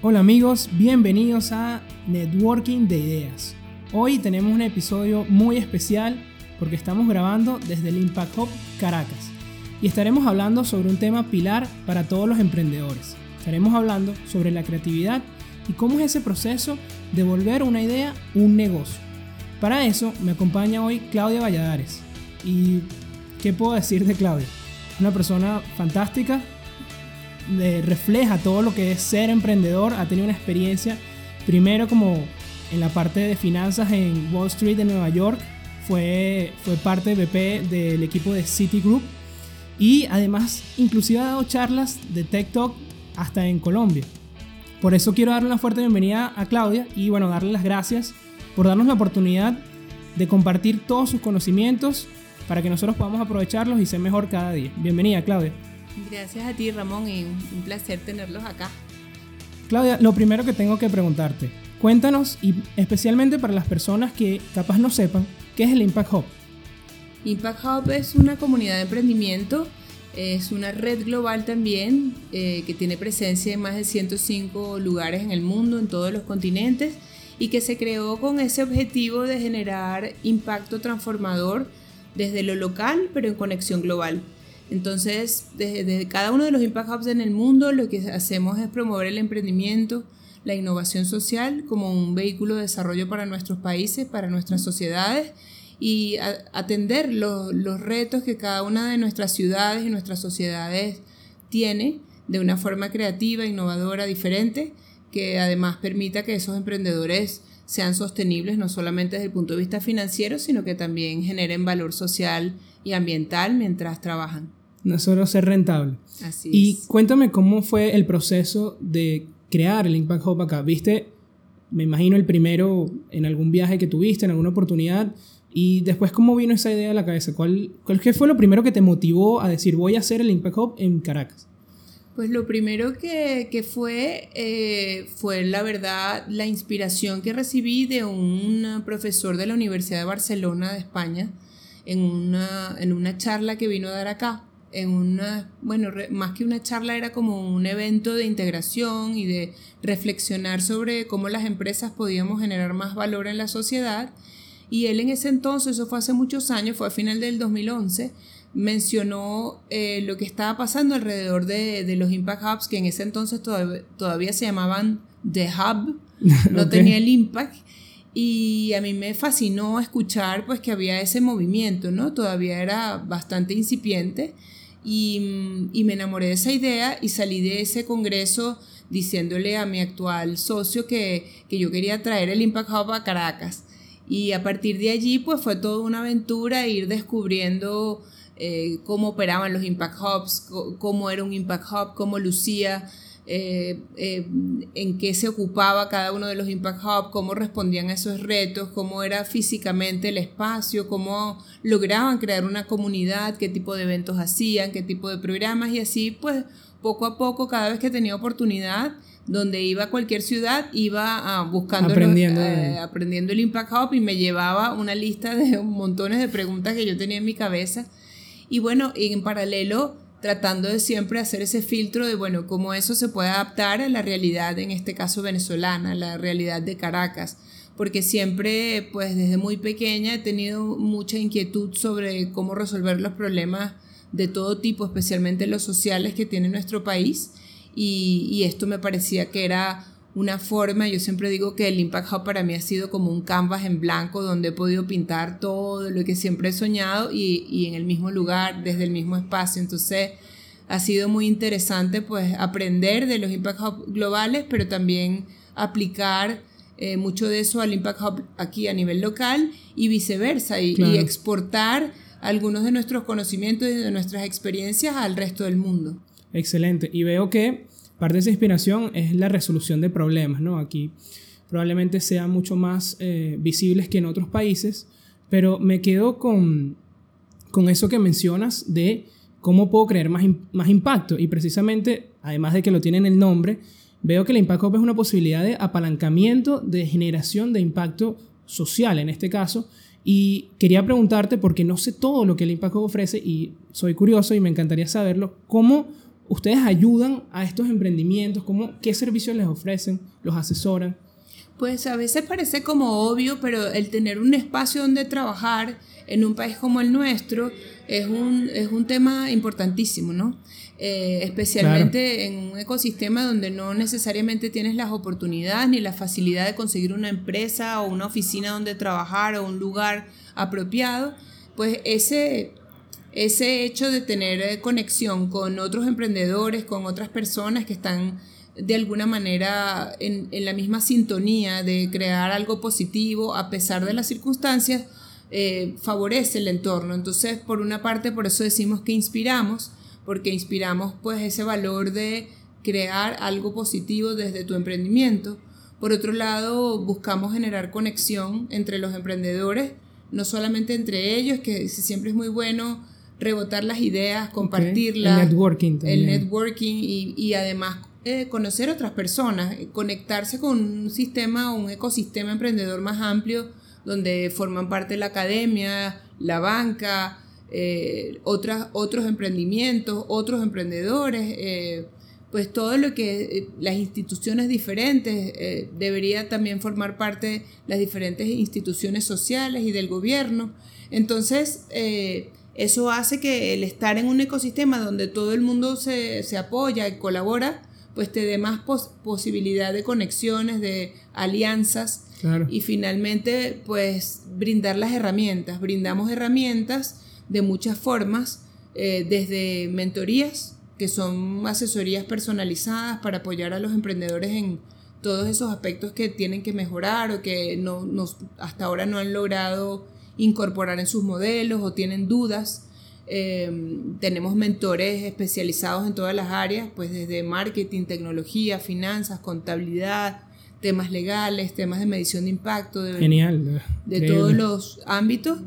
Hola amigos, bienvenidos a Networking de Ideas. Hoy tenemos un episodio muy especial porque estamos grabando desde el Impact Hub Caracas y estaremos hablando sobre un tema pilar para todos los emprendedores. Estaremos hablando sobre la creatividad y cómo es ese proceso de volver una idea un negocio. Para eso me acompaña hoy Claudia Valladares. ¿Y qué puedo decir de Claudia? Una persona fantástica, refleja todo lo que es ser emprendedor, ha tenido una experiencia primero como en la parte de finanzas en Wall Street de Nueva York, fue, fue parte de del equipo de Citigroup y además inclusive ha dado charlas de Tech Talk hasta en Colombia. Por eso quiero darle una fuerte bienvenida a Claudia y bueno, darle las gracias por darnos la oportunidad de compartir todos sus conocimientos para que nosotros podamos aprovecharlos y ser mejor cada día. Bienvenida, Claudia. Gracias a ti, Ramón, y un placer tenerlos acá. Claudia, lo primero que tengo que preguntarte, cuéntanos, y especialmente para las personas que capaz no sepan, ¿qué es el Impact Hub? Impact Hub es una comunidad de emprendimiento, es una red global también eh, que tiene presencia en más de 105 lugares en el mundo, en todos los continentes, y que se creó con ese objetivo de generar impacto transformador desde lo local, pero en conexión global. Entonces, desde, cada uno de los Impact Hubs en el mundo, lo que hacemos es promover el emprendimiento, la innovación social como un vehículo de desarrollo para nuestros países, para nuestras sociedades y atender los retos que cada una de nuestras ciudades y nuestras sociedades tiene de una forma creativa, innovadora, diferente, que además permita que esos emprendedores sean sostenibles no solamente desde el punto de vista financiero, sino que también generen valor social y ambiental mientras trabajan no solo ser rentable. Así y cuéntame cómo fue el proceso de crear el Impact Hub acá. ¿Viste? Me imagino el primero en algún viaje que tuviste, en alguna oportunidad. Y después, ¿cómo vino esa idea a la cabeza? ¿Cuál, cuál fue lo primero que te motivó a decir voy a hacer el Impact Hub en Caracas? Pues lo primero que, que fue, eh, fue la verdad, la inspiración que recibí de un profesor de la Universidad de Barcelona de España en una, en una charla que vino a dar acá en una, bueno, más que una charla era como un evento de integración y de reflexionar sobre cómo las empresas podíamos generar más valor en la sociedad. Y él en ese entonces, eso fue hace muchos años, fue a final del 2011, mencionó eh, lo que estaba pasando alrededor de, de, los Impact Hubs, que en ese entonces todavía, todavía se llamaban The Hub, no tenía el Impact. Y a mí me fascinó escuchar pues que había ese movimiento, ¿no? Todavía era bastante incipiente y, me enamoré de esa idea y salí de ese congreso diciéndole a mi actual socio que, yo quería traer el Impact Hub a Caracas. Y a partir de allí, pues fue toda una aventura ir descubriendo eh, cómo operaban los Impact Hubs, cómo era un Impact Hub, cómo lucía, eh, eh, en qué se ocupaba cada uno de los Impact Hub, cómo respondían a esos retos, cómo era físicamente el espacio, cómo lograban crear una comunidad, qué tipo de eventos hacían, qué tipo de programas y así pues poco a poco cada vez que tenía oportunidad donde iba a cualquier ciudad, iba ah, buscando aprendiendo, eh, aprendiendo el Impact Hub y me llevaba una lista de montones de preguntas que yo tenía en mi cabeza. Y bueno, en paralelo tratando de siempre hacer ese filtro de, bueno, cómo eso se puede adaptar a la realidad, en este caso venezolana, la realidad de Caracas, porque siempre, pues desde muy pequeña he tenido mucha inquietud sobre cómo resolver los problemas de todo tipo, especialmente los sociales que tiene nuestro país, y, y esto me parecía que era una forma, yo siempre digo que el Impact Hub para mí ha sido como un canvas en blanco donde he podido pintar todo lo que siempre he soñado y, y en el mismo lugar, desde el mismo espacio. Entonces ha sido muy interesante pues aprender de los Impact Hub globales, pero también aplicar eh, mucho de eso al Impact Hub aquí a nivel local y viceversa, y, y exportar algunos de nuestros conocimientos y de nuestras experiencias al resto del mundo. Excelente. Y veo que Parte de esa inspiración es la resolución de problemas, ¿no? Aquí probablemente sean mucho más eh, visibles que en otros países, pero me quedo con, con eso que mencionas de cómo puedo crear más, más impacto. Y precisamente, además de que lo tiene en el nombre, veo que el Impact Hub es una posibilidad de apalancamiento, de generación de impacto social en este caso. Y quería preguntarte, porque no sé todo lo que el Impact Hub ofrece y soy curioso y me encantaría saberlo, ¿cómo ustedes ayudan a estos emprendimientos? ¿Cómo, ¿Qué servicios les ofrecen? ¿Los asesoran? Pues a veces parece como obvio, pero el tener un espacio donde trabajar en un país como el nuestro es un, es un tema importantísimo, ¿no? Eh, especialmente en un ecosistema donde no necesariamente tienes las oportunidades ni la facilidad de conseguir una empresa o una oficina donde trabajar o un lugar apropiado, pues ese, ese hecho de tener eh, conexión con otros emprendedores, con otras personas que están de alguna manera en, en la misma sintonía de crear algo positivo a pesar de las circunstancias, eh, favorece el entorno. Entonces, por una parte, por eso decimos que inspiramos, porque inspiramos pues ese valor de crear algo positivo desde tu emprendimiento. Por otro lado, buscamos generar conexión entre los emprendedores, no solamente entre ellos, que siempre es muy bueno rebotar las ideas, compartirlas. El networking El networking y, y además eh, conocer otras personas, conectarse con un sistema, un ecosistema emprendedor más amplio donde forman parte la academia, la banca, eh, otras, otros emprendimientos, otros emprendedores, eh, pues todo lo que eh, las instituciones diferentes debería también formar parte las diferentes instituciones sociales y del gobierno. Entonces, eso hace que el estar en un ecosistema donde todo el mundo se, se apoya y colabora, pues te dé más posibilidad de conexiones, de alianzas y finalmente, pues brindar las herramientas. Brindamos herramientas de muchas formas, eh, desde mentorías, que son asesorías personalizadas para apoyar a los emprendedores en todos esos aspectos que tienen que mejorar o que no, hasta ahora no han logrado incorporar en sus modelos o tienen dudas. Eh, tenemos mentores especializados en todas las áreas, pues desde marketing, tecnología, finanzas, contabilidad, temas legales, temas de medición de impacto, de, Genial, de todos los ámbitos.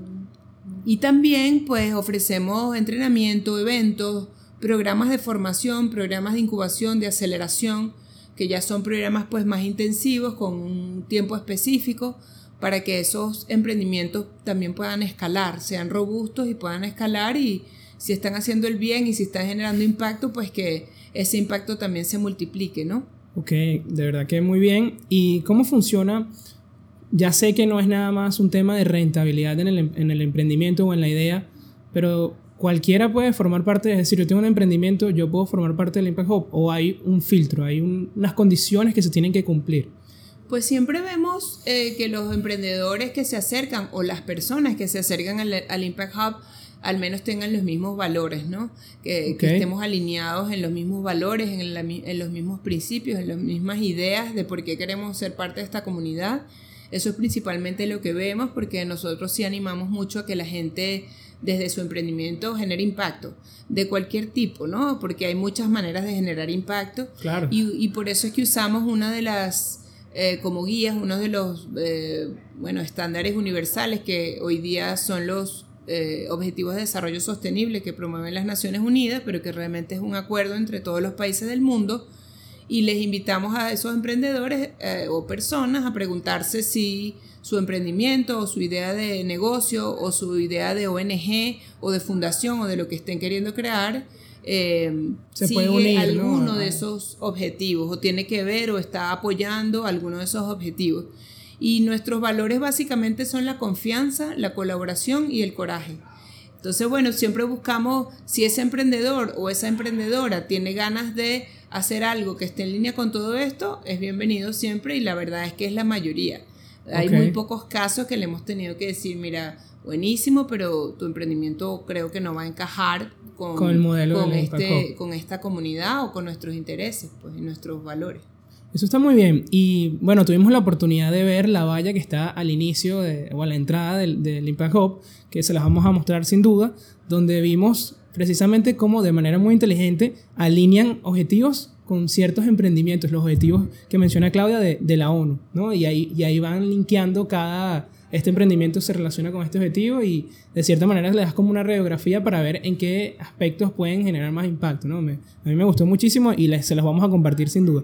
Y también pues ofrecemos entrenamiento, eventos, programas de formación, programas de incubación, de aceleración, que ya son programas pues más intensivos con un tiempo específico para que esos emprendimientos también puedan escalar, sean robustos y puedan escalar y si están haciendo el bien y si están generando impacto, pues que ese impacto también se multiplique, ¿no? Ok, de verdad que muy bien. ¿Y cómo funciona? Ya sé que no es nada más un tema de rentabilidad en el, em, en el emprendimiento o en la idea, pero cualquiera puede formar parte, es decir, yo tengo un emprendimiento, yo puedo formar parte del Impact Hub o hay un filtro, hay unas condiciones que se tienen que cumplir. Pues siempre vemos eh, que los emprendedores que se acercan o las personas que se acercan al, al Impact Hub al menos tengan los mismos valores, ¿no? Que, estemos alineados en los mismos valores, en, los mismos principios, en las mismas ideas de por qué queremos ser parte de esta comunidad. Eso es principalmente lo que vemos porque nosotros sí animamos mucho a que la gente desde su emprendimiento genere impacto de cualquier tipo, ¿no? Porque hay muchas maneras de generar impacto. Claro. Y, por eso es que usamos una de las, eh, como guías, uno de los, eh, bueno, estándares universales que hoy día son los eh, objetivos de Desarrollo Sostenible que promueven las Naciones Unidas, pero que realmente es un acuerdo entre todos los países del mundo. Y les invitamos a esos emprendedores eh, o personas a preguntarse si su emprendimiento o su idea de negocio o su idea de ONG o de fundación o de lo que estén queriendo crear eh, Se sigue puede alguno de esos objetivos o tiene que ver o está apoyando alguno de esos objetivos. Y nuestros valores básicamente son la confianza, la colaboración y el coraje. Entonces, bueno, siempre buscamos si ese emprendedor o esa emprendedora tiene ganas de hacer algo que esté en línea con todo esto, es bienvenido siempre y la verdad es que es la mayoría. Hay muy pocos casos que le hemos tenido que decir, mira, buenísimo, pero tu emprendimiento creo que no va a encajar con, el modelo con, este, con esta comunidad o con nuestros intereses pues, y nuestros valores. Eso está muy bien. Y bueno, tuvimos la oportunidad de ver la valla que está al inicio de, o a la entrada del, del, Impact Hub, que se las vamos a mostrar sin duda, donde vimos precisamente cómo de manera muy inteligente alinean objetivos con ciertos emprendimientos, los objetivos que menciona Claudia de, de la ONU, ¿no? Y ahí, y ahí van linkeando cada, este emprendimiento se relaciona con este objetivo y de cierta manera le das como una radiografía para ver en qué aspectos pueden generar más impacto, ¿no? Me, a mí me gustó muchísimo y les, se los vamos a compartir sin duda.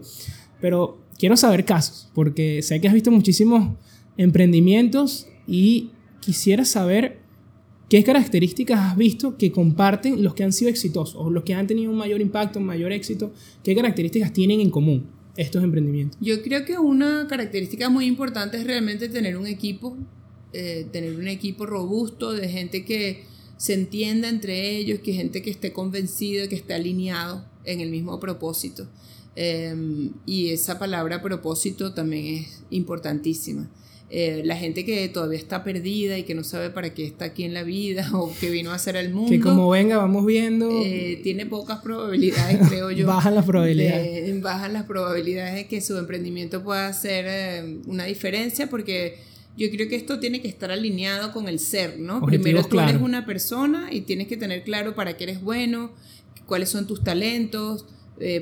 Pero quiero saber casos, porque sé que has visto muchísimos emprendimientos y quisiera saber ¿qué características has visto que comparten los que han sido exitosos o los que han tenido un mayor impacto, un mayor éxito? ¿Qué características tienen en común estos emprendimientos? Yo creo que una característica muy importante es realmente tener un equipo, eh, tener un equipo robusto de gente que se entienda entre ellos, que gente que esté convencida, que esté alineado en el mismo propósito. Em, y esa palabra propósito también es importantísima. Eh, la gente que todavía está perdida y que no sabe para qué está aquí en la vida o que vino a hacer el mundo. Que como venga, vamos viendo. Eh, tiene pocas probabilidades, creo yo. bajan las probabilidades. bajan las probabilidades de que su emprendimiento pueda hacer eh, una diferencia porque yo creo que esto tiene que estar alineado con el ser, ¿no? Primero tú eres una persona y tienes que tener claro para qué eres bueno, cuáles son tus talentos,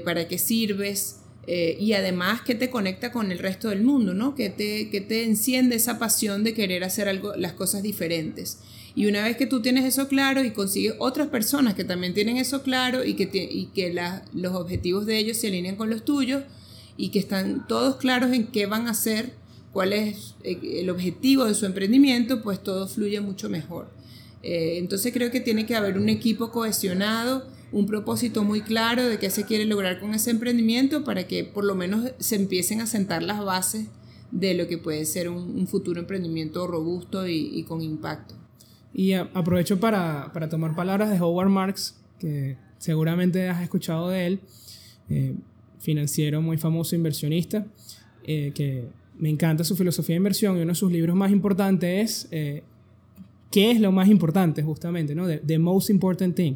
para qué sirves. Eh, y además que te conecta con el resto del mundo, ¿no? Que te, que te enciende esa pasión de querer hacer algo, las cosas diferentes. Y una vez que tú tienes eso claro y consigues otras personas que también tienen eso claro y que, y que los objetivos de ellos se alinean con los tuyos y que están todos claros en qué van a hacer, cuál es eh, el objetivo de su emprendimiento, pues todo fluye mucho mejor. Eh, entonces creo que tiene que haber un equipo cohesionado un propósito muy claro de qué se quiere lograr con ese emprendimiento para que por lo menos se empiecen a sentar las bases de lo que puede ser un, futuro emprendimiento robusto y, con impacto. Y aprovecho para, tomar palabras de Howard Marks, que seguramente has escuchado de él, eh, financiero muy famoso, inversionista, eh, que me encanta su filosofía de inversión y uno de sus libros más importantes es eh, ¿Qué es lo más importante justamente? ¿no? The Most Important Thing.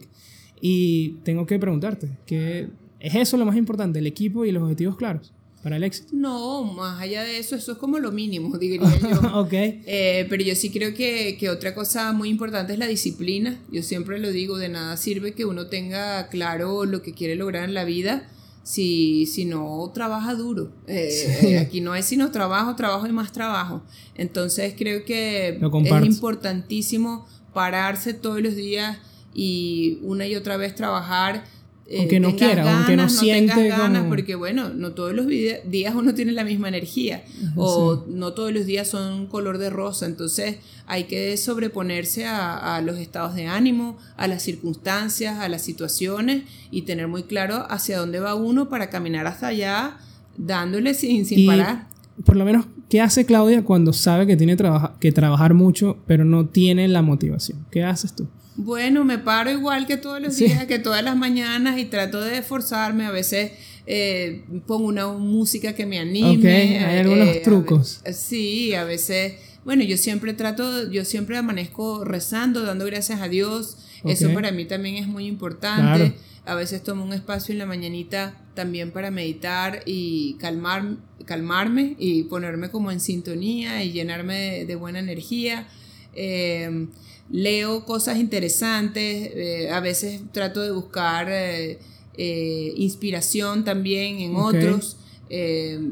Y tengo que preguntarte, ¿qué ¿es eso lo más importante, el equipo y los objetivos claros? para el éxito? No, más allá de eso, eso es como lo mínimo, diría yo. ok. Eh, pero yo sí creo que, que, otra cosa muy importante es la disciplina. Yo siempre lo digo, de nada sirve que uno tenga claro lo que quiere lograr en la vida si, si no trabaja duro. Eh, aquí no es sino trabajo, trabajo y más trabajo. Entonces creo que es importantísimo pararse todos los días y una y otra vez trabajar. Eh, aunque no quiera, aunque no, siente ganas, porque bueno, no todos los días uno tiene la misma energía o no todos los días son color de rosa, entonces hay que sobreponerse a, a, los estados de ánimo, a las circunstancias, a las situaciones y tener muy claro hacia dónde va uno para caminar hasta allá dándole sin, sin parar. Por lo menos, ¿qué hace Claudia cuando sabe que tiene que trabajar mucho pero no tiene la motivación? ¿Qué haces tú? Bueno, me paro igual que todos los días, que todas las mañanas y trato de esforzarme. A veces eh, pongo una música que me anime. hay algunos eh, trucos. sí, a veces, bueno, yo siempre trato, yo siempre amanezco rezando, dando gracias a Dios. Eso para mí también es muy importante. A veces tomo un espacio en la mañanita también para meditar y calmar, calmarme y ponerme como en sintonía y llenarme de, buena energía. Eh, leo cosas interesantes, eh, a veces trato de buscar eh, eh, inspiración también en otros,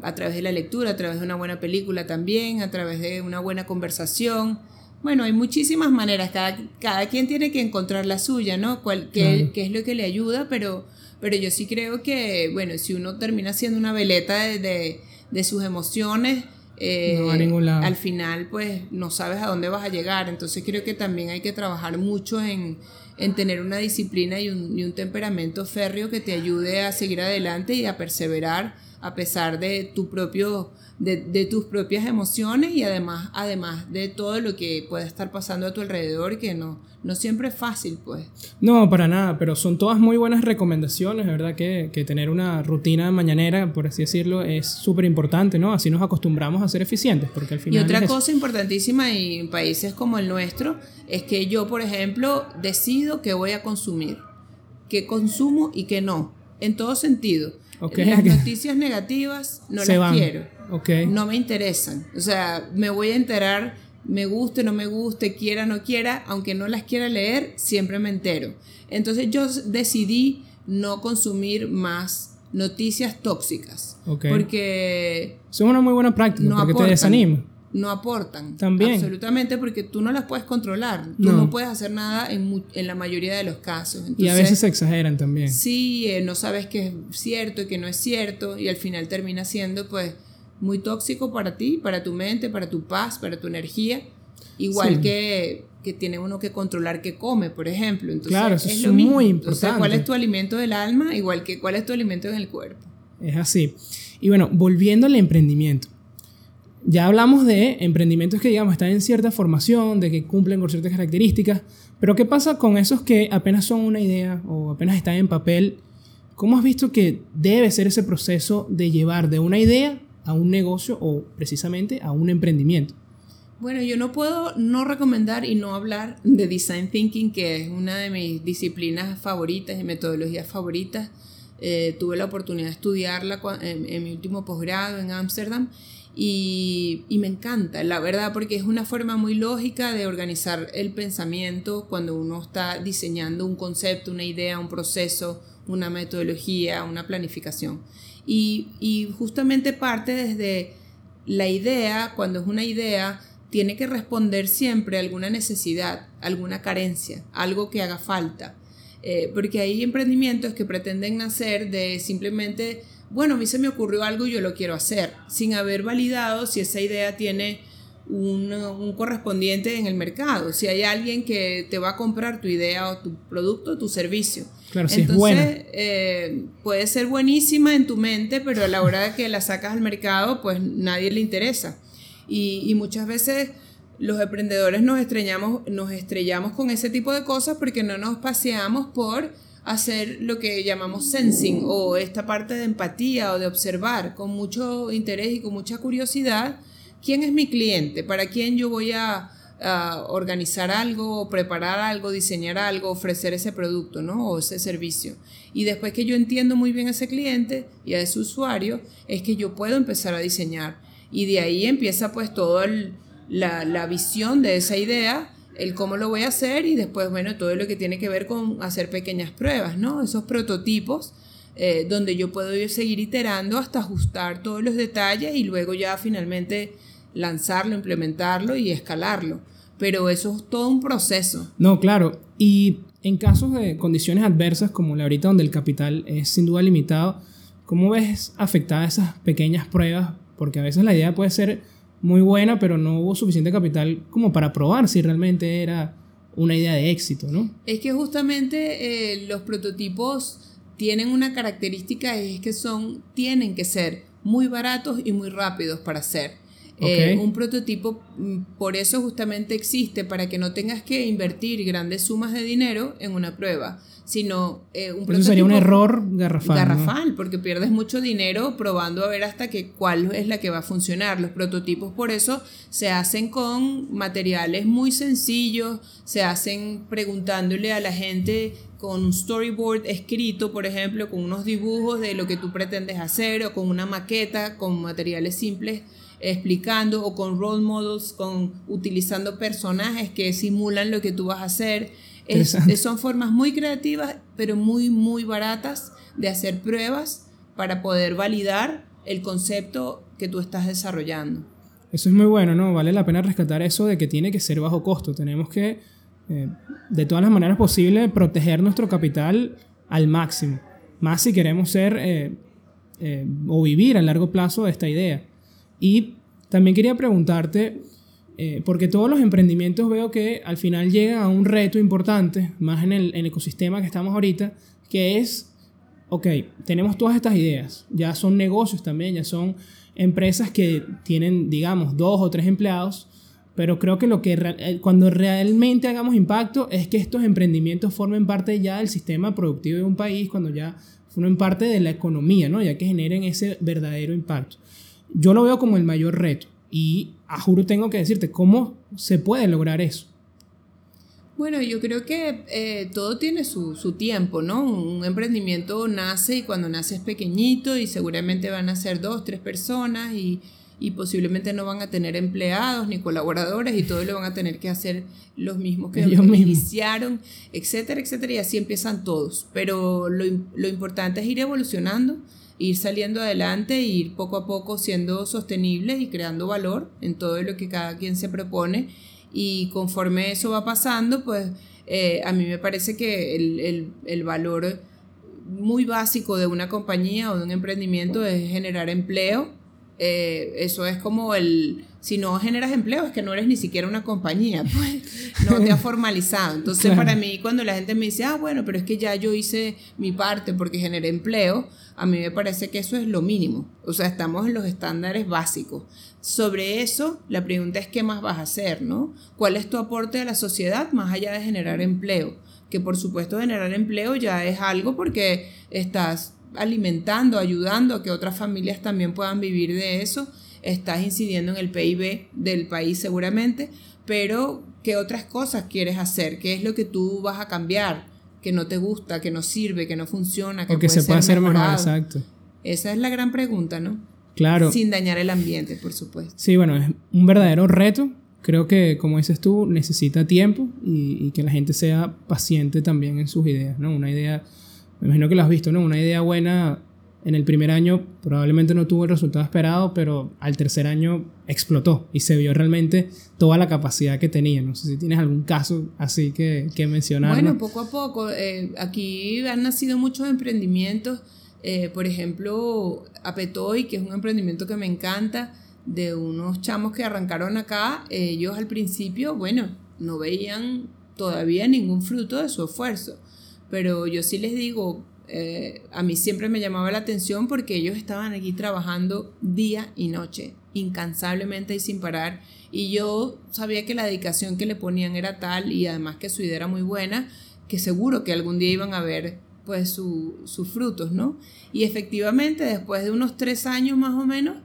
a través de la lectura, a través de una buena película también, a través de una buena conversación. Bueno, hay muchísimas maneras, cada, cada quien tiene que encontrar la suya, ¿no? Cuál, qué, es lo que le ayuda, pero, pero yo sí creo que, bueno, si uno termina siendo una veleta de, de sus emociones, no a ningún lado. al final pues no sabes a dónde vas a llegar. Entonces creo que también hay que trabajar mucho en, en tener una disciplina y un, y un, temperamento férreo que te ayude a seguir adelante y a perseverar a pesar de tu propio de, de, tus propias emociones y además además de todo lo que puede estar pasando a tu alrededor que no no siempre es fácil, pues. No, para nada, pero son todas muy buenas recomendaciones, ¿verdad? Que, que tener una rutina mañanera, por así decirlo, es súper importante, ¿no? Así nos acostumbramos a ser eficientes, porque al final... Y otra cosa importantísima en países como el nuestro es que yo, por ejemplo, decido qué voy a consumir, qué consumo y qué no, en todo sentido. Las noticias negativas no las quiero. No me interesan. O sea, me voy a enterar me guste, no me guste, quiera, no quiera, aunque no las quiera leer, siempre me entero. Entonces yo decidí no consumir más noticias tóxicas. Porque... Son una muy buena práctica no porque te desanima. No aportan. También. Absolutamente, porque tú no las puedes controlar. Tú no, puedes hacer nada en, en, la mayoría de los casos. y a veces se exageran también. Sí, eh, no sabes qué es cierto y qué no es cierto. Y al final termina siendo, pues, muy tóxico para ti, para tu mente, para tu paz, para tu energía. Igual que, que tiene uno que controlar qué come, por ejemplo. Entonces, claro, eso es, lo muy importante. ¿cuál es tu alimento del alma? Igual que cuál es tu alimento en el cuerpo. Es así. Y bueno, volviendo al emprendimiento. Ya hablamos de emprendimientos que, digamos, están en cierta formación, de que cumplen con ciertas características, pero ¿qué pasa con esos que apenas son una idea o apenas están en papel? ¿Cómo has visto que debe ser ese proceso de llevar de una idea a un negocio o precisamente a un emprendimiento? Bueno, yo no puedo no recomendar y no hablar de Design Thinking, que es una de mis disciplinas favoritas y metodologías favoritas. Eh, tuve la oportunidad de estudiarla en, mi último posgrado en Ámsterdam y, y, me encanta, la verdad, porque es una forma muy lógica de organizar el pensamiento cuando uno está diseñando un concepto, una idea, un proceso, una metodología, una planificación. Y, y justamente parte desde la idea, cuando es una idea, tiene que responder siempre a alguna necesidad, alguna carencia, algo que haga falta. Eh, porque hay emprendimientos que pretenden nacer de simplemente, bueno, a mí se me ocurrió algo y yo lo quiero hacer, sin haber validado si esa idea tiene un, un, correspondiente en el mercado, si hay alguien que te va a comprar tu idea o tu producto o tu servicio. Claro, Entonces, es buena. Eh, puede ser buenísima en tu mente, pero a la hora de que la sacas al mercado, pues nadie le interesa. Y, muchas veces los emprendedores nos estrellamos, nos estrellamos con ese tipo de cosas porque no nos paseamos por hacer lo que llamamos sensing o esta parte de empatía o de observar con mucho interés y con mucha curiosidad quién es mi cliente, para quién yo voy a, organizar algo, preparar algo, diseñar algo, ofrecer ese producto ¿no? o ese servicio. Y después que yo entiendo muy bien a ese cliente y a ese usuario, es que yo puedo empezar a diseñar y de ahí empieza pues toda la, la, visión de esa idea, el cómo lo voy a hacer y después, bueno, todo lo que tiene que ver con hacer pequeñas pruebas, ¿no? Esos prototipos eh, donde yo puedo ir seguir iterando hasta ajustar todos los detalles y luego ya finalmente lanzarlo, implementarlo y escalarlo. Pero eso es todo un proceso. No, claro. Y en casos de condiciones adversas como la ahorita donde el capital es sin duda limitado, ¿cómo ves afectadas esas pequeñas pruebas porque a veces la idea puede ser muy buena, pero no hubo suficiente capital como para probar si realmente era una idea de éxito, ¿no? Es que justamente eh, los prototipos tienen una característica, es que son, tienen que ser muy baratos y muy rápidos para hacer. Eh, un prototipo, mm, por eso justamente existe, para que no tengas que invertir grandes sumas de dinero en una prueba sino eh, un Eso sería un error garrafal. Garrafal, porque pierdes mucho dinero probando a ver hasta que cuál es la que va a funcionar. Los prototipos por eso se hacen con materiales muy sencillos, se hacen preguntándole a la gente con un storyboard escrito, por ejemplo, con unos dibujos de lo que tú pretendes hacer o con una maqueta con materiales simples explicando o con role models, con utilizando personajes que simulan lo que tú vas a hacer son formas muy creativas, pero muy, muy baratas de hacer pruebas para poder validar el concepto que tú estás desarrollando. Eso es muy bueno, ¿no? Vale la pena rescatar eso de que tiene que ser bajo costo. Tenemos que, eh, de todas las maneras posibles, proteger nuestro capital al máximo. Más si queremos ser eh, eh, o vivir a largo plazo de esta idea. Y también quería preguntarte, porque todos los emprendimientos veo que al final llegan a un reto importante, más en el, ecosistema que estamos ahorita, que es, ok, tenemos todas estas ideas, ya son negocios también, ya son empresas que tienen, digamos, dos o tres empleados, pero creo que lo que eh, cuando realmente hagamos impacto es que estos emprendimientos formen parte ya del sistema productivo de un país, cuando ya formen parte de la economía, ¿no? ya que generen ese verdadero impacto. Yo lo veo como el mayor reto. Y a juro tengo que decirte, ¿cómo se puede lograr eso? Bueno, yo creo que eh, todo tiene su, su, tiempo, ¿no? Un emprendimiento nace y cuando nace es pequeñito y seguramente van a ser dos, tres personas y, y, posiblemente no van a tener empleados ni colaboradores y todo lo van a tener que hacer los mismos que Ellos iniciaron, etcétera, etcétera, y así empiezan todos. Pero lo, lo importante es ir evolucionando ir saliendo adelante ir poco a poco siendo sostenibles y creando valor en todo lo que cada quien se propone. Y conforme eso va pasando, pues eh, a mí me parece que el, el, el valor muy básico de una compañía o de un emprendimiento es generar empleo Eh, eso es como el, si no generas empleo es que no eres ni siquiera una compañía, pues no te has formalizado. Entonces para mí cuando la gente me dice, ah, bueno, pero es que ya yo hice mi parte porque generé empleo, a mí me parece que eso es lo mínimo. O sea, estamos en los estándares básicos. Sobre eso, la pregunta es qué más vas a hacer, ¿no? ¿Cuál es tu aporte a la sociedad más allá de generar empleo? Que por supuesto generar empleo ya es algo porque estás alimentando, ayudando a que otras familias también puedan vivir de eso, estás incidiendo en el PIB del país seguramente, pero ¿qué otras cosas quieres hacer? ¿Qué es lo que tú vas a cambiar? Que no te gusta, que no sirve, que no funciona, que, o que se puede hacer mejor, exacto. Esa es la gran pregunta, ¿no? Claro. Sin dañar el ambiente, por supuesto. Sí, bueno, es un verdadero reto. Creo que, como dices tú, necesita tiempo y, y que la gente sea paciente también en sus ideas, ¿no? Una idea me imagino que lo has visto, ¿no? Una idea buena en el primer año probablemente no tuvo el resultado esperado, pero al tercer año explotó y se vio realmente toda la capacidad que tenía. No sé si tienes algún caso así que, que mencionar. Bueno, poco a poco. Eh, aquí han nacido muchos emprendimientos. Eh, por ejemplo, Apetoy, que es un emprendimiento que me encanta, de unos chamos que arrancaron acá. Ellos al principio, bueno, no veían todavía ningún fruto de su esfuerzo pero yo sí les digo, eh, a mí siempre me llamaba la atención porque ellos estaban aquí trabajando día y noche, incansablemente y sin parar. Y yo sabía que la dedicación que le ponían era tal y además que su idea era muy buena, que seguro que algún día iban a ver pues sus frutos, ¿no? Y efectivamente, después de unos tres años más o menos,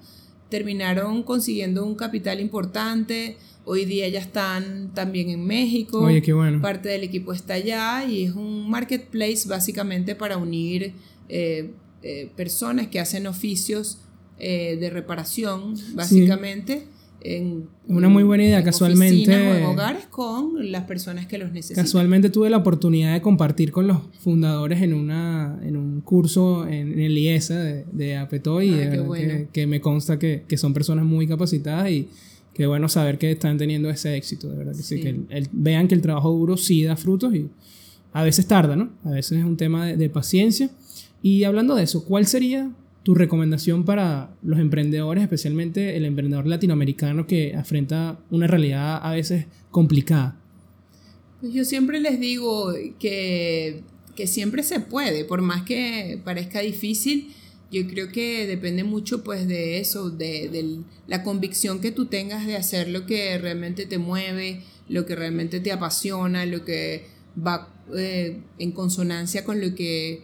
terminaron consiguiendo un capital importante, Hoy día ya están también en México. Oye, qué bueno. Parte del equipo está allá y es un marketplace básicamente para unir eh, eh, personas que hacen oficios eh, de reparación, básicamente. En, Una muy buena idea, casualmente. O en hogares con las personas que los necesitan. Casualmente tuve la oportunidad de compartir con los fundadores en, una, en un curso en, el IESA de, de Apetoy y que, me consta que, que son personas muy capacitadas y Qué bueno saber que están teniendo ese éxito, de verdad que sí, que vean que el trabajo duro sí da frutos y a veces tarda, ¿no? A veces es un tema de, paciencia. Y hablando de eso, ¿cuál sería tu recomendación para los emprendedores, especialmente el emprendedor latinoamericano que afrenta una realidad a veces complicada? Pues yo siempre les digo que, que siempre se puede, por más que parezca difícil yo creo que depende mucho pues de eso, de, la convicción que tú tengas de hacer lo que realmente te mueve, lo que realmente te apasiona, lo que va eh, en consonancia con lo que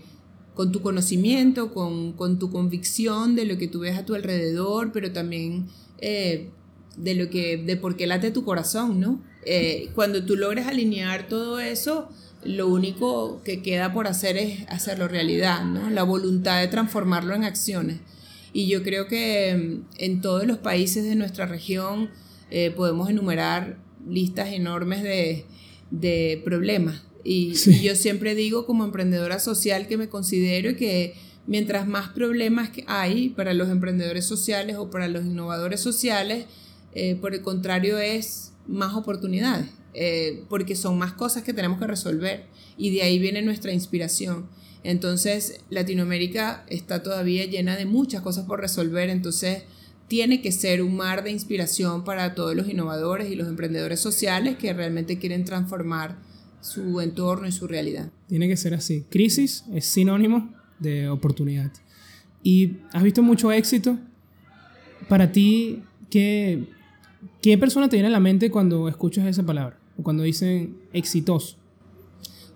con tu conocimiento, con, tu convicción de lo que tú ves a tu alrededor, pero también eh, de lo que, de por qué late tu corazón, ¿no? Eh, cuando tú logres alinear todo eso, lo único que queda por hacer es hacerlo realidad, ¿no? La voluntad de transformarlo en acciones. Y yo creo que mm, en todos los países de nuestra región eh, podemos enumerar listas enormes de, problemas. Y, yo siempre digo como emprendedora social que me considero que mientras más problemas hay para los emprendedores sociales o para los innovadores sociales, eh, por el contrario es más oportunidades. Eh, porque son más cosas que tenemos que resolver y de ahí viene nuestra inspiración. Entonces, Latinoamérica está todavía llena de muchas cosas por resolver, entonces tiene que ser un mar de inspiración para todos los innovadores y los emprendedores sociales que realmente quieren transformar su entorno y su realidad. Tiene que ser así. Crisis es sinónimo de oportunidad. Y has visto mucho éxito. Para ti, ¿qué, ¿Qué persona te viene a la mente cuando escuchas esa palabra? O cuando dicen exitoso.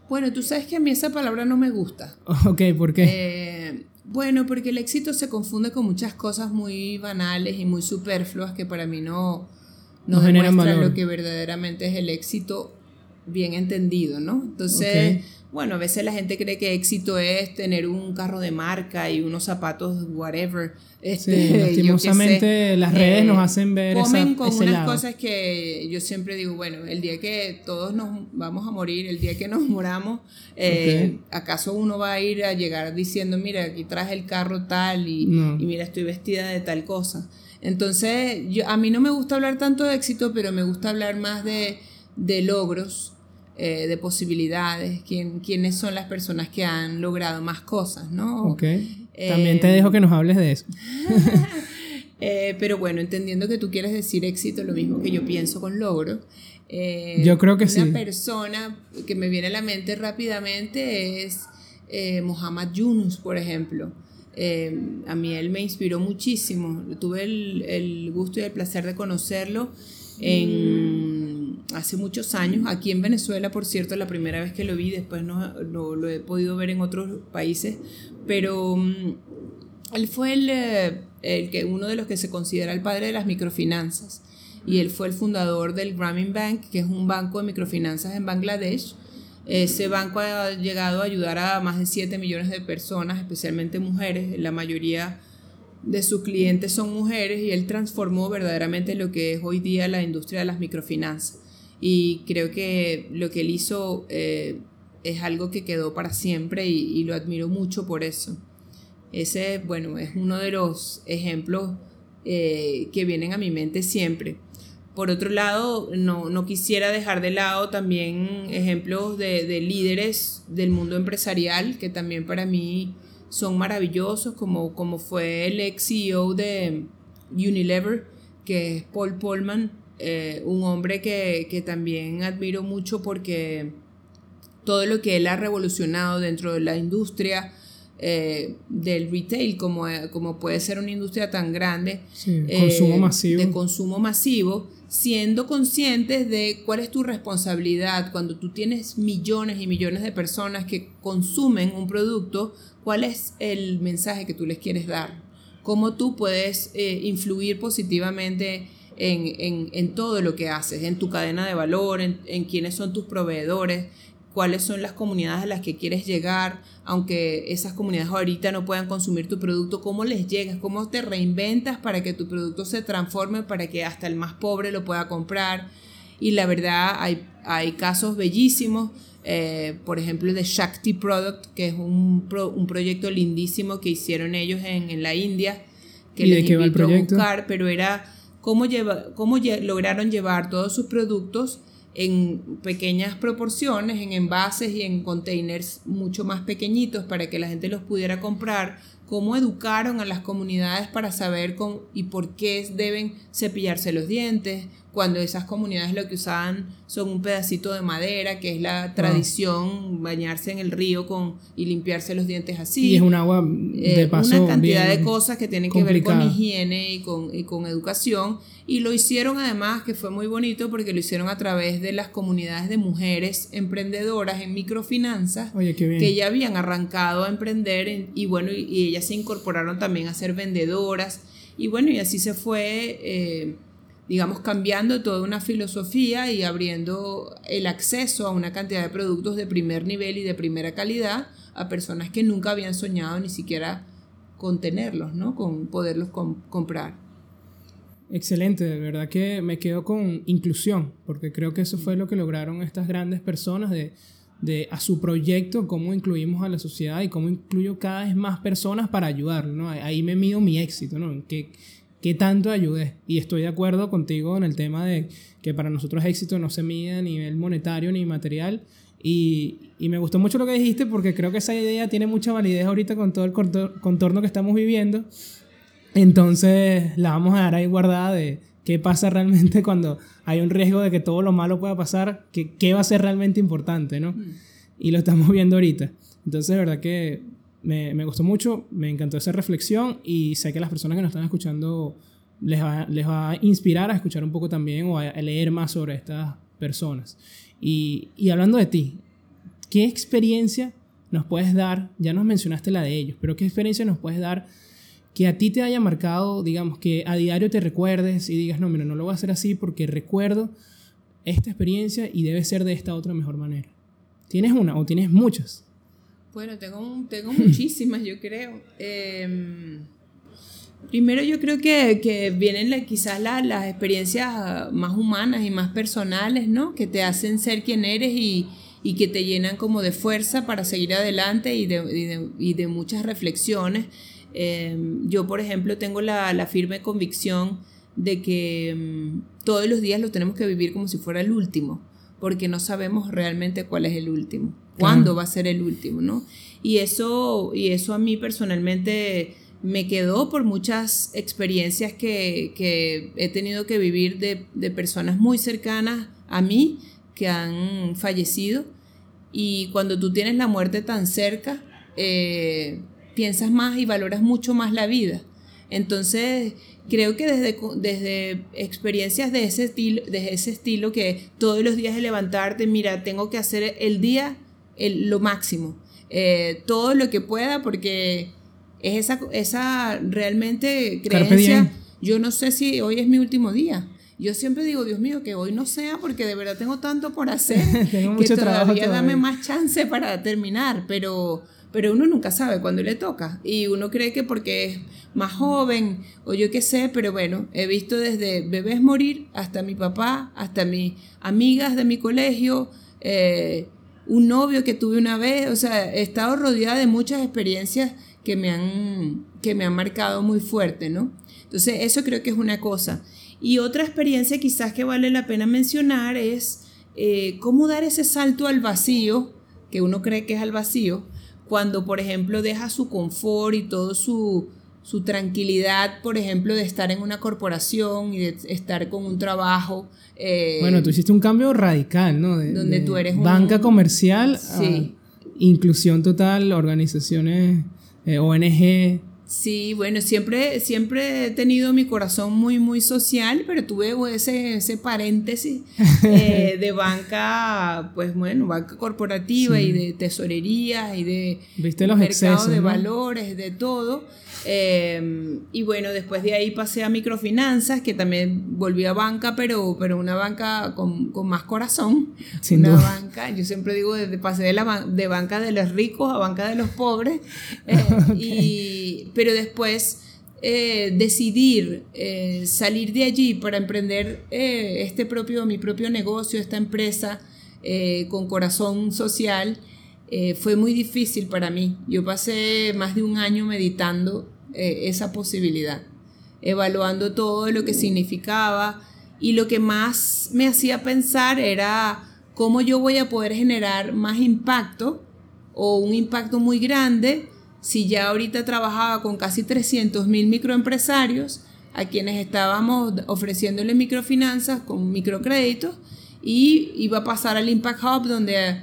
Bueno, tú sabes que a mí esa palabra no me gusta. Ok, ¿por qué? Eh, bueno, porque el éxito se confunde con muchas cosas muy banales y muy superfluas que para mí no, no, demuestran lo que verdaderamente es el éxito bien entendido, ¿no? Entonces, bueno, a veces la gente cree que éxito es tener un carro de marca y unos zapatos, whatever. Este, sí, lastimosamente las redes nos eh, hacen ver comen con unas cosas que yo siempre digo, bueno, el día que todos nos vamos a morir, el día que nos moramos, eh, ¿acaso uno va a ir a llegar diciendo, mira, aquí traje el carro tal y, y mira, estoy vestida de tal cosa? Entonces, yo, a mí no me gusta hablar tanto de éxito, pero me gusta hablar más de, de logros eh, de posibilidades, quién, quiénes son las personas que han logrado más cosas, ¿no? Ok. También te dejo que nos hables de eso. Eh, pero bueno, entendiendo que tú quieres decir éxito, lo mismo que yo pienso con logro. Eh, yo creo que una sí. Una persona que me viene a la mente rápidamente es eh, Muhammad Yunus, por ejemplo. a mí él me inspiró muchísimo. Tuve el, el, gusto y el placer de conocerlo en, hace muchos años, aquí en Venezuela, por cierto, la primera vez que lo vi, después no, lo, lo he podido ver en otros países, pero mm, él fue el, el, que, uno de los que se considera el padre de las microfinanzas y él fue el fundador del Grameen Bank, que es un banco de microfinanzas en Bangladesh. Ese banco ha llegado a ayudar a más de 7 millones de personas, especialmente mujeres. La mayoría de sus clientes son mujeres y él transformó verdaderamente lo que es hoy día la industria de las microfinanzas. Y creo que lo que él hizo eh, es algo que quedó para siempre y, lo admiro mucho por eso. Ese, bueno, es uno de los ejemplos eh, que vienen a mi mente siempre. Por otro lado, no, no quisiera dejar de lado también ejemplos de, de, líderes del mundo empresarial que también para mí son maravillosos, como, como fue el ex CEO de Unilever, que es Paul Polman, eh, un hombre que, que también admiro mucho porque todo lo que él ha revolucionado dentro de la industria, eh, del retail, como, como puede ser una industria tan grande sí, consumo eh, masivo. de consumo masivo, siendo conscientes de cuál es tu responsabilidad cuando tú tienes millones y millones de personas que consumen un producto, cuál es el mensaje que tú les quieres dar, cómo tú puedes eh, influir positivamente en, en, en, todo lo que haces, en tu cadena de valor, en, en quiénes son tus proveedores, cuáles son las comunidades a las que quieres llegar, aunque esas comunidades ahorita no puedan consumir tu producto, cómo les llegas, cómo te reinventas para que tu producto se transforme, para que hasta el más pobre lo pueda comprar. Y la verdad, hay, hay casos bellísimos, eh, por ejemplo, el de Shakti Product, que es un, pro, un proyecto lindísimo que hicieron ellos en, en la India, que ¿Y les de qué va el invito a proyecto? buscar, pero era cómo, lleva, cómo lograron llevar todos sus productos en pequeñas proporciones, en envases y en containers mucho más pequeñitos para que la gente los pudiera comprar, cómo educaron a las comunidades para saber con, y por qué deben cepillarse los dientes, cuando esas comunidades lo que usaban son un pedacito de madera, que es la tradición, bañarse en el río con, y limpiarse los dientes así. Y es un agua de paso eh, Una cantidad bien de cosas que tienen que ver con higiene y con, y con educación. Y lo hicieron además, que fue muy bonito, porque lo hicieron a través de las comunidades de mujeres emprendedoras en microfinanzas, Oye, qué bien. que ya habían arrancado a emprender en- y bueno, y, y ellas se incorporaron también a ser vendedoras. Y bueno, y así se fue, eh, digamos, cambiando toda una filosofía y abriendo el acceso a una cantidad de productos de primer nivel y de primera calidad a personas que nunca habían soñado ni siquiera con tenerlos, ¿no? Con poderlos com- comprar. Excelente, de verdad que me quedo con inclusión, porque creo que eso fue lo que lograron estas grandes personas de, de a su proyecto, cómo incluimos a la sociedad y cómo incluyo cada vez más personas para ayudar, ¿no? Ahí me mido mi éxito, ¿no? ¿Qué, qué tanto ayudé? Y estoy de acuerdo contigo en el tema de que para nosotros éxito no se mide a nivel monetario ni material. Y, y me gustó mucho lo que dijiste porque creo que esa idea tiene mucha validez ahorita con todo el contor- contorno que estamos viviendo. Entonces la vamos a dar ahí guardada de qué pasa realmente cuando hay un riesgo de que todo lo malo pueda pasar, que, qué va a ser realmente importante, ¿no? Y lo estamos viendo ahorita. Entonces, de verdad que me, me gustó mucho, me encantó esa reflexión y sé que las personas que nos están escuchando les va, les va a inspirar a escuchar un poco también o a, leer más sobre estas personas. Y, y hablando de ti, ¿qué experiencia nos puedes dar? Ya nos mencionaste la de ellos, pero ¿qué experiencia nos puedes dar que a ti te haya marcado, digamos, que a diario te recuerdes y digas, no, mira, no lo voy a hacer así porque recuerdo esta experiencia y debe ser de esta otra mejor manera? ¿Tienes una o tienes muchas? Bueno, tengo, tengo muchísimas, yo creo. Em, primero yo creo que, que vienen la- quizás la- las experiencias más humanas y más personales, ¿no? Que te hacen ser quien eres y, y que te llenan como de fuerza para seguir adelante y de, y de- y de muchas reflexiones. Em, yo, por ejemplo, tengo la, la firme convicción de que em, todos los días lo tenemos que vivir como si fuera el último, porque no sabemos realmente cuál es el último, cuándo va a ser el último, ¿no? Y eso, y eso a mí personalmente me quedó por muchas experiencias que, que he tenido que vivir de, de, personas muy cercanas a mí que han fallecido. Y cuando tú tienes la muerte tan cerca, eh, piensas más y valoras mucho más la vida. Entonces, creo que desde, desde experiencias de ese, estilo, de ese estilo, que todos los días de levantarte, mira, tengo que hacer el día lo máximo, eh, todo lo que pueda, porque es esa, esa realmente creencia. Yo no sé si hoy es mi último día. Yo siempre digo, Dios mío, que hoy no sea porque de verdad tengo tanto por hacer tengo que todavía, dame más chance para terminar, pero pero uno nunca sabe cuándo le toca y uno cree que porque es más joven o yo qué sé, pero bueno, he visto desde bebés morir hasta mi papá, hasta mis amigas de mi colegio, eh, un novio que tuve una vez, o sea, he estado rodeada de muchas experiencias que me han, que me han marcado muy fuerte, ¿no? Entonces, eso creo que es una cosa. Y otra experiencia quizás que vale la pena mencionar es eh, cómo dar ese salto al vacío, que uno cree que es al vacío, cuando, por ejemplo, deja su confort y todo su, su tranquilidad, por ejemplo, de estar en una corporación y de estar con un trabajo. Eh, bueno, tú hiciste un cambio radical, ¿no? De, donde tú eres banca comercial, sí. inclusión total, organizaciones, eh, ONG. Sí, bueno, siempre, siempre he tenido mi corazón muy, muy social, pero tuve ese, ese paréntesis eh, de banca, pues bueno, banca corporativa y de tesorería y de ¿Viste los mercado de valores, de todo. Em, y bueno, después de ahí pasé a microfinanzas, que también volví a banca, pero, pero una banca con, con más corazón. Sin una banca, yo siempre digo, desde, pasé de, la, de banca de los ricos a banca de los pobres. Eh, y, pero después eh, decidir eh, salir de allí para emprender este propio, mi propio negocio, esta empresa con corazón social. fue muy difícil para mí. Yo pasé más de un año meditando eh, esa posibilidad, evaluando todo lo que significaba. Y lo que más me hacía pensar era cómo yo voy a poder generar más impacto o un impacto muy grande si ya ahorita trabajaba con casi 300 mil microempresarios a quienes estábamos ofreciéndole microfinanzas con microcréditos y iba a pasar al Impact Hub donde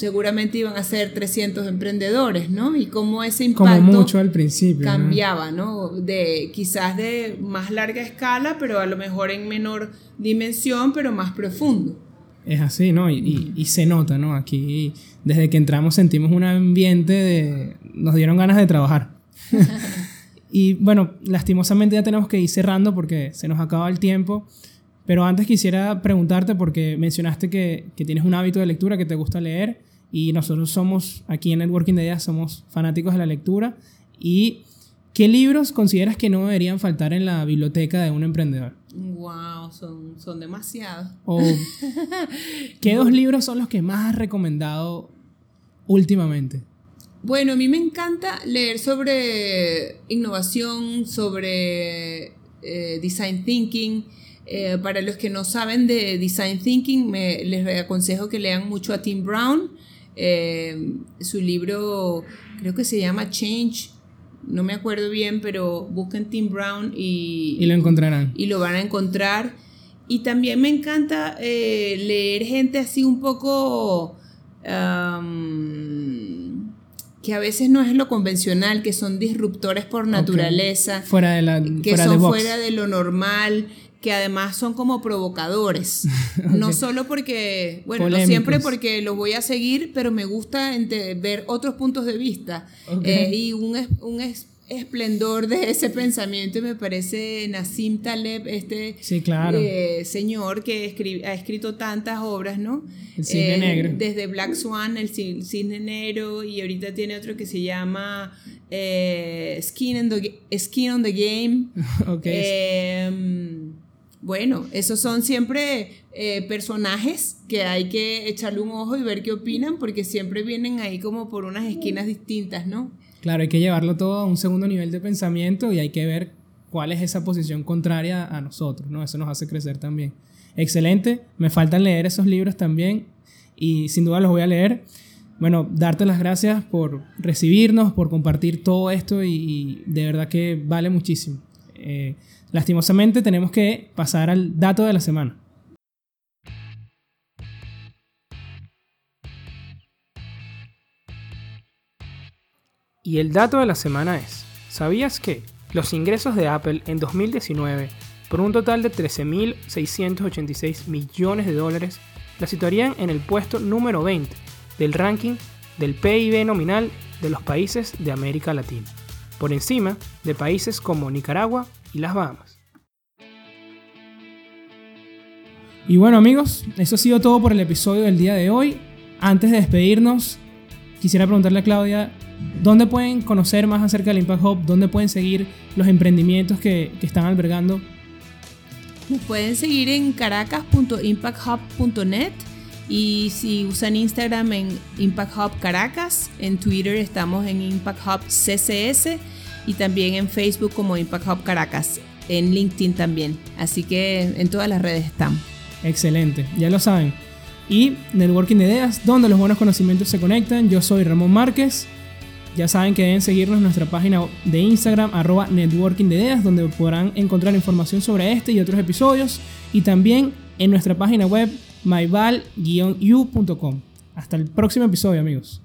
seguramente iban a ser 300 emprendedores, ¿no? Y cómo ese impacto mucho al principio, cambiaba, ¿no? De quizás de más larga escala, pero a lo mejor en menor dimensión, pero más profundo. Es así, ¿no? Y, y, se nota, ¿no? Aquí, desde que entramos sentimos un ambiente de... nos dieron ganas de trabajar. y bueno, lastimosamente ya tenemos que ir cerrando porque se nos acaba el tiempo. Pero antes quisiera preguntarte, porque mencionaste que, que tienes un hábito de lectura, que te gusta leer y nosotros somos, aquí en Networking de Ideas, somos fanáticos de la lectura. ¿Y qué libros consideras que no deberían faltar en la biblioteca de un emprendedor? Wow, son, son demasiados. ¿Qué dos libros son los que más has recomendado últimamente? Bueno, a mí me encanta leer sobre innovación, sobre eh, design thinking. Eh, para los que no saben de design thinking, me, les aconsejo que lean mucho a Tim Brown. Eh, su libro creo que se llama Change, no me acuerdo bien, pero busquen Tim Brown y, y lo encontrarán. Y lo van a encontrar. Y también me encanta eh, leer gente así un poco... que a veces no es lo convencional, que son disruptores por naturaleza, fuera de la, que son fuera de lo normal, que además son como provocadores. No solo porque, bueno, no siempre porque los voy a seguir, pero me gusta ver otros puntos de vista. Eh, y un, un esplendor de ese pensamiento me parece Nassim Taleb, este eh, señor que ha escrito tantas obras, ¿no? El Cisne eh, Negro. Desde Black Swan, el Cisne Negro, y ahorita tiene otro que se llama Skin, the, Skin on the Game. Em, bueno, esos son siempre eh, personajes que hay que echarle un ojo y ver qué opinan, porque siempre vienen ahí como por unas esquinas distintas, ¿no? Claro, hay que llevarlo todo a un segundo nivel de pensamiento y hay que ver cuál es esa posición contraria a nosotros, ¿no? Eso nos hace crecer también. Excelente, me faltan leer esos libros también y sin duda los voy a leer. bueno, darte las gracias por recibirnos, por compartir todo esto y, de verdad que vale muchísimo. Eh, lastimosamente tenemos que pasar al dato de la semana. Y el dato de la semana es, ¿sabías que los ingresos de Apple en 2019, por un total de 13.686 millones de dólares, la situarían en el puesto número 20 del ranking del PIB nominal de los países de América Latina, por encima de países como Nicaragua y las Bahamas. Y bueno amigos, eso ha sido todo por el episodio del día de hoy. Antes de despedirnos, quisiera preguntarle a Claudia ¿Dónde pueden conocer más acerca del Impact Hub? ¿Dónde pueden seguir los emprendimientos que, están albergando? Nos pueden seguir en caracas.impacthub.net y si usan Instagram en Impact Hub Caracas, en Twitter estamos en Impact Hub CCS y también en Facebook como Impact Hub Caracas, en LinkedIn también. Así que en todas las redes estamos. Excelente, ya lo saben. Y Networking de Ideas, donde los buenos conocimientos se conectan. Yo soy Ramón Márquez. Ya saben que deben seguirnos en nuestra página de Instagram, arroba networking de ideas, donde podrán encontrar información sobre este y otros episodios. Y también en nuestra página web myval-u.com. Hasta el próximo episodio, amigos.